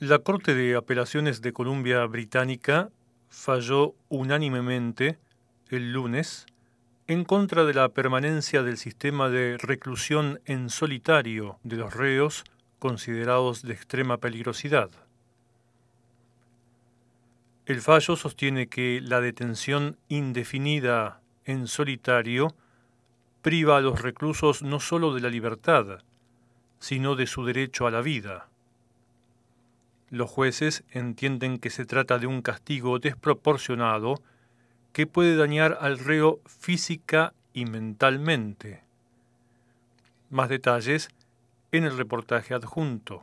La Corte de Apelaciones de Columbia Británica falló unánimemente el lunes en contra de la permanencia del sistema de reclusión en solitario de los reos considerados de extrema peligrosidad. El fallo sostiene que la detención indefinida en solitario priva a los reclusos no sólo de la libertad, sino de su derecho a la vida. Los jueces entienden que se trata de un castigo desproporcionado que puede dañar al reo física y mentalmente. Más detalles en el reportaje adjunto.